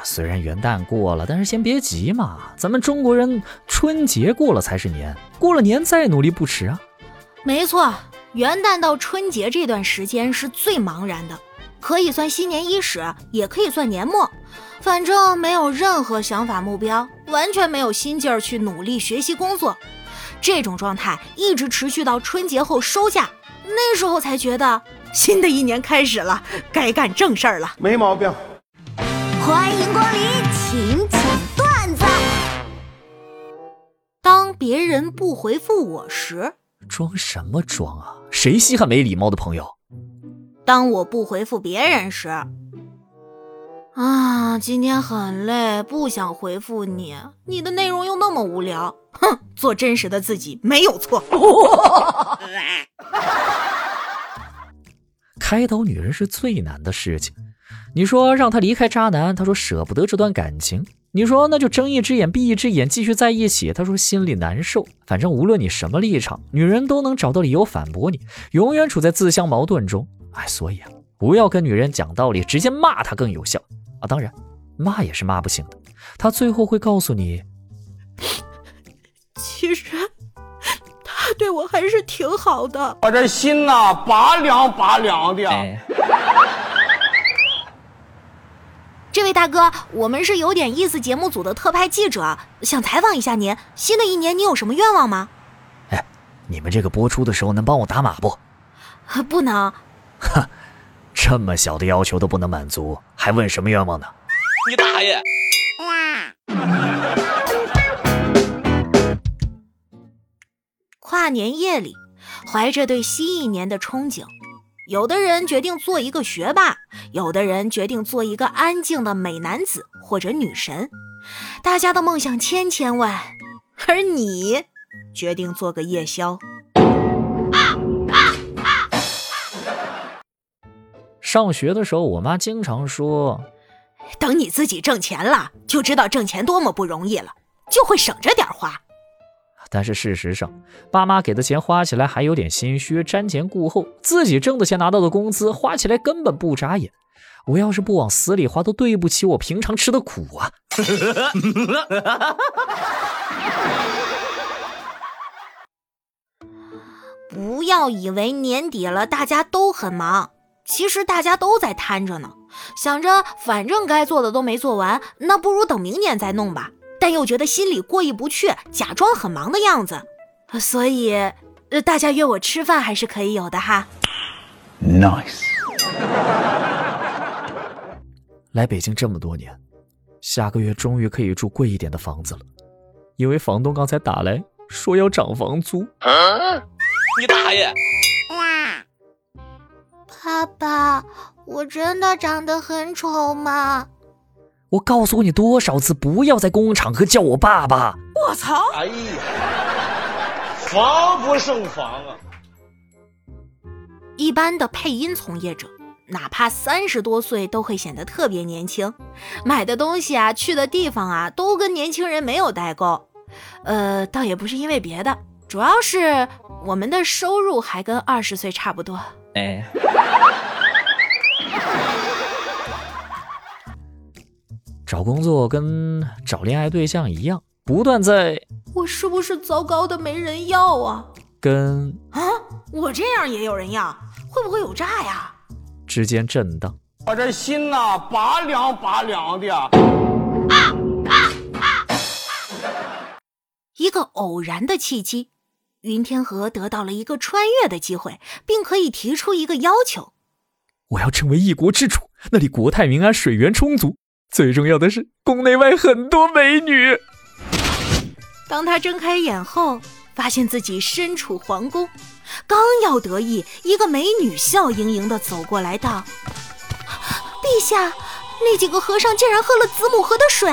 呀，虽然元旦过了，但是先别急嘛。咱们中国人春节过了才是年，过了年再努力不迟啊。没错，元旦到春节这段时间是最茫然的，可以算新年伊始，也可以算年末。反正没有任何想法目标，完全没有心劲儿去努力学习工作。这种状态一直持续到春节后收假，那时候才觉得新的一年开始了，该干正事儿了。没毛病。欢迎光临，请讲段子。当别人不回复我时，装什么装啊？谁稀罕没礼貌的朋友？当我不回复别人时，啊，今天很累，不想回复你，你的内容又那么无聊。哼，做真实的自己没有错。开导女人是最难的事情。你说让他离开渣男，他说舍不得这段感情。你说那就睁一只眼闭一只眼，继续在一起，他说心里难受。反正无论你什么立场，女人都能找到理由反驳你，永远处在自相矛盾中。哎，所以啊，不要跟女人讲道理，直接骂她更有效啊。当然，骂也是骂不醒的，她最后会告诉你，其实他对我还是挺好的。我这心呐，拔凉拔凉的。这位大哥，我们是有点意思节目组的特派记者，想采访一下您。新的一年你有什么愿望吗？哎，你们这个播出的时候能帮我打码不？不能。哼，这么小的要求都不能满足，还问什么愿望呢？你大爷！跨年夜里，怀着对新一年的憧憬。有的人决定做一个学霸，有的人决定做一个安静的美男子或者女神，大家的梦想千千万，而你决定做个夜宵。上学的时候，我妈经常说：“等你自己挣钱了，就知道挣钱多么不容易了，就会省着点花。”但是事实上，爸妈给的钱花起来还有点心虚，瞻前顾后；自己挣的钱拿到的工资花起来根本不眨眼。我要是不往死里花，都对不起我平常吃的苦啊！不要以为年底了大家都很忙，其实大家都在摊着呢，想着反正该做的都没做完，那不如等明年再弄吧。但又觉得心里过意不去，假装很忙的样子，所以，呃，大家约我吃饭还是可以有的哈。Nice。来北京这么多年，下个月终于可以住贵一点的房子了，因为房东刚才打来说要涨房租。你大爷！爸爸，我真的长得很丑吗？我告诉过你多少次，不要在公共场合叫我爸爸！我操！哎呀，防不胜防啊！一般的配音从业者，哪怕三十多岁，都会显得特别年轻。买的东西啊，去的地方啊，都跟年轻人没有代沟。呃，倒也不是因为别的，主要是我们的收入还跟二十岁差不多。哎。找工作跟找恋爱对象一样，不断在。我是不是糟糕的没人要啊？跟啊，我这样也有人要，会不会有诈呀？之间震荡。我这心呐，拔凉拔凉的。啊啊啊一个偶然的契机，云天河得到了一个穿越的机会，并可以提出一个要求：我要成为一国之主，那里国泰民安，水源充足。最重要的是，宫内外很多美女。当他睁开眼后，发现自己身处皇宫，刚要得意，一个美女笑盈盈的走过来道：“陛下，那几个和尚竟然喝了子母河的水。”